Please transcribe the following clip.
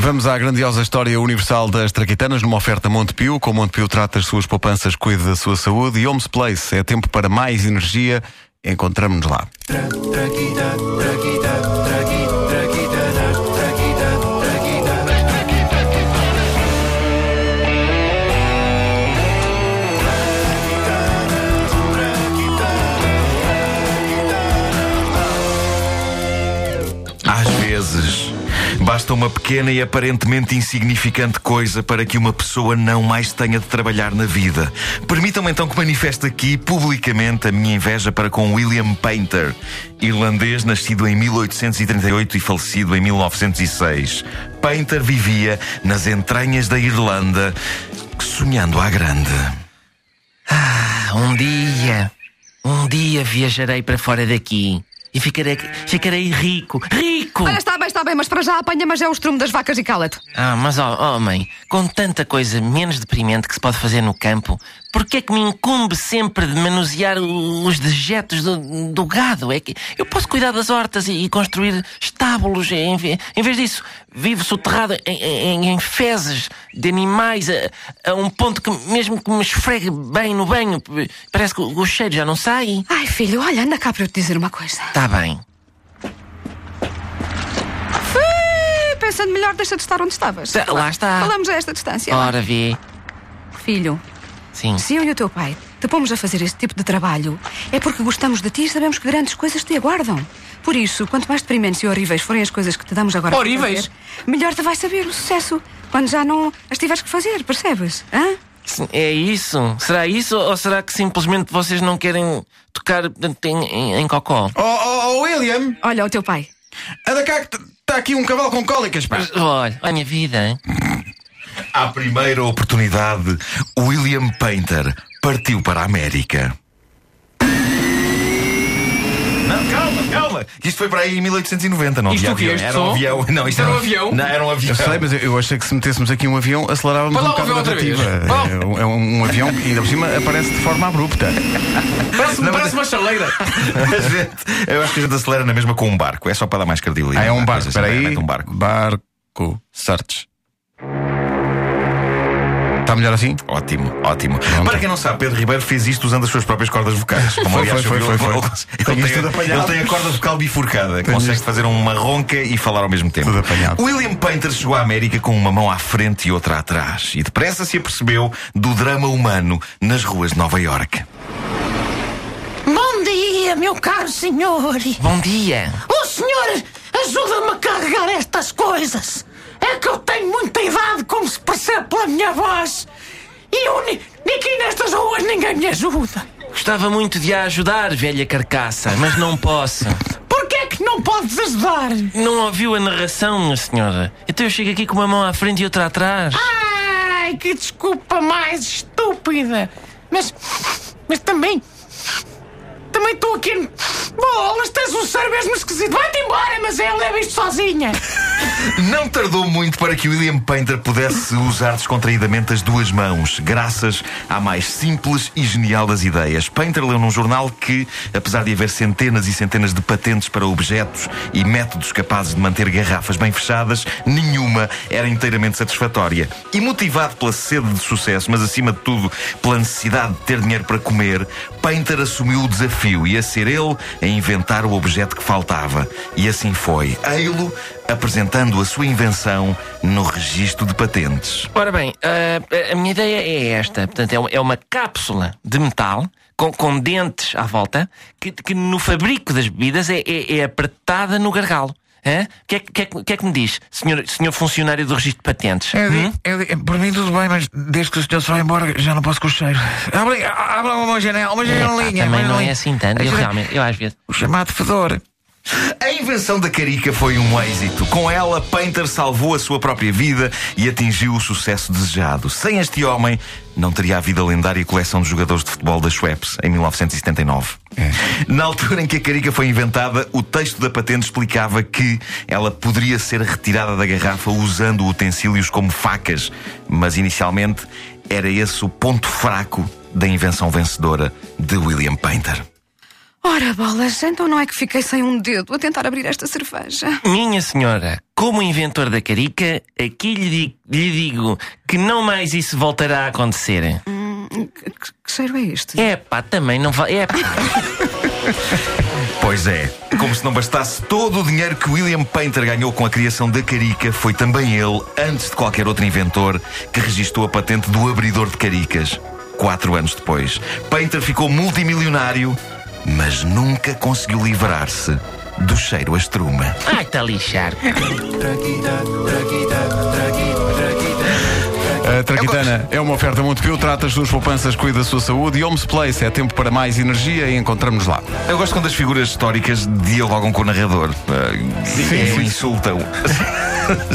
Vamos à grandiosa história universal das traquitanas numa oferta Montepio. Com Montepio trata as suas poupanças, cuida da sua saúde. E Homes Place é tempo para mais energia. Encontramos-nos lá. Às vezes, basta uma pequena e aparentemente insignificante coisa para que uma pessoa não mais tenha de trabalhar na vida. Permitam-me então que manifeste aqui publicamente a minha inveja para com William Painter, irlandês nascido em 1838 e falecido em 1906. Painter vivia nas entranhas da Irlanda, sonhando à grande. Ah, um dia, um dia viajarei para fora daqui e ficarei, ficarei rico, rico! Olha, está bem, está bem, mas para já apanha, mas é o estrume das vacas e cala-te. Ah, mas ó, oh, mãe, com tanta coisa menos deprimente que se pode fazer no campo, porquê é que me incumbe sempre de manusear os dejetos do, do gado? É que eu posso cuidar das hortas e, e construir estábulos em, em vez disso. Vivo soterrado em, em- em fezes de animais a, a um ponto que mesmo que me esfregue bem no banho, parece que o, o cheiro já não sai. Ai, filho, olha, anda cá para eu te dizer uma coisa. Está bem. Fui, pensando melhor, deixa de estar onde estavas. Tá, lá está. Falamos a esta distância. Ora, vê. Filho, Sim. se eu e o teu pai te pomos a fazer este tipo de trabalho, é porque gostamos de ti e sabemos que grandes coisas te aguardam. Por isso, quanto mais deprimentes e horríveis forem as coisas que te damos agora para Horríveis? fazer, melhor te vai saber o sucesso quando já não as tiveres que fazer, percebes? Hã? É isso? Será isso ou será que simplesmente vocês não querem portanto, em, em, em cocó? Oh, oh, oh, William! Olha, o teu pai. Anda cá que está aqui um cavalo com cólicas, pá. Olha, olha a minha vida, hein? À primeira oportunidade, William Painter partiu para a América. Não, calma. Isto foi para aí em 1890, não havia avião. Era um avião. Não, isto Era um avião? Não, era um avião. Eu sei, mas eu, achei que se metêssemos aqui um avião, acelerávamos um bocado a lá. É, um- é um, avião que ainda por cima aparece de forma abrupta. Parece, uma chaleira. Eu acho que a gente acelera na mesma com um barco. É só para dar mais credibilidade. Ah, é um barco, espera assim, aí. um barco. Barco. Search. Está melhor assim? Ótimo, ótimo. Para quem não sabe, Pedro Ribeiro fez isto usando as suas próprias cordas vocais. Como Foi, aliás foi, foi, ele- foi, ele- foi. ele isto tem- tudo apanhado. Ele tem a corda vocal bifurcada, Tenho consegue isto. fazer uma ronca e falar ao mesmo tempo. Tudo apanhado. William Painter chegou à América com uma mão à frente e outra atrás e depressa se apercebeu do drama humano nas ruas de Nova York. Bom dia, meu caro senhor. Bom dia. O senhor ajuda-me a carregar estas coisas. É que eu tenho muita idade, como se percebe pela minha voz. E eu, aqui nestas ruas ninguém me ajuda. Gostava muito de a ajudar, velha carcaça, mas não posso. Porquê é que não podes ajudar? Não ouviu a narração, minha senhora? Então eu chego aqui com uma mão à frente e outra atrás. Ai, que desculpa mais estúpida. Mas, mas também, também estou aqui... Bolas, tens um ser mesmo esquisito. Vai-te embora, mas ela leva isto sozinha. Não tardou muito para que William Painter pudesse usar descontraídamente as duas mãos, graças à mais simples e genial das ideias. Painter leu num jornal que, apesar de haver centenas e centenas de patentes para objetos e métodos capazes de manter garrafas bem fechadas, nenhuma era inteiramente satisfatória. E motivado pela sede de sucesso, mas acima de tudo pela necessidade de ter dinheiro para comer, Painter assumiu o desafio e a ser ele a inventar o objeto que faltava. E assim foi. Ei-lo apresentando a sua invenção no registro de patentes. Ora bem, a, a minha ideia é esta. Portanto, é uma, é uma cápsula de metal com, com dentes à volta que, que no fabrico das bebidas é, é, é apertada no gargalo. O que, é, que, é que- é que me diz, senhor, senhor funcionário do registro de patentes? Eu Hum? digo, por mim tudo bem, mas desde que o senhor se vai embora já não posso com o cheiro. Abre, abre uma janela, uma Epá, janelinha. também uma não é assim tanto. Eu Ajuda- realmente, eu às vezes. O chamado fedor. A invenção da carica foi um êxito. Com ela, Painter salvou a sua própria vida e atingiu o sucesso desejado. Sem este homem, não teria havido a lendária coleção de jogadores de futebol da Schweppes, em 1979. Na altura em que a carica foi inventada, o texto da patente explicava que ela poderia ser retirada da garrafa usando utensílios como facas, mas inicialmente era esse o ponto fraco da invenção vencedora de William Painter. Ora, bolas, então não é que fiquei sem um dedo a tentar abrir esta cerveja. Minha senhora, como inventor da carica, aqui lhe, di- lhe digo que não mais isso voltará a acontecer. Que, que- que cheiro é este? É pá, também não vai. É pá. Pois é, como se não bastasse todo o dinheiro que William Painter ganhou com a criação da carica, foi também ele, antes de qualquer outro inventor, que registou a patente do abridor de caricas. Quatro anos depois, Painter ficou multimilionário, mas nunca conseguiu livrar-se do cheiro a estruma. Ai, está a lixar. A Traquitana é uma oferta Montepio, trata as suas poupanças, cuida da sua saúde e Homes Place é tempo para mais energia e encontramos-nos lá. Eu gosto quando as figuras históricas dialogam com o narrador. Ah, Sim, e sim. o insultam.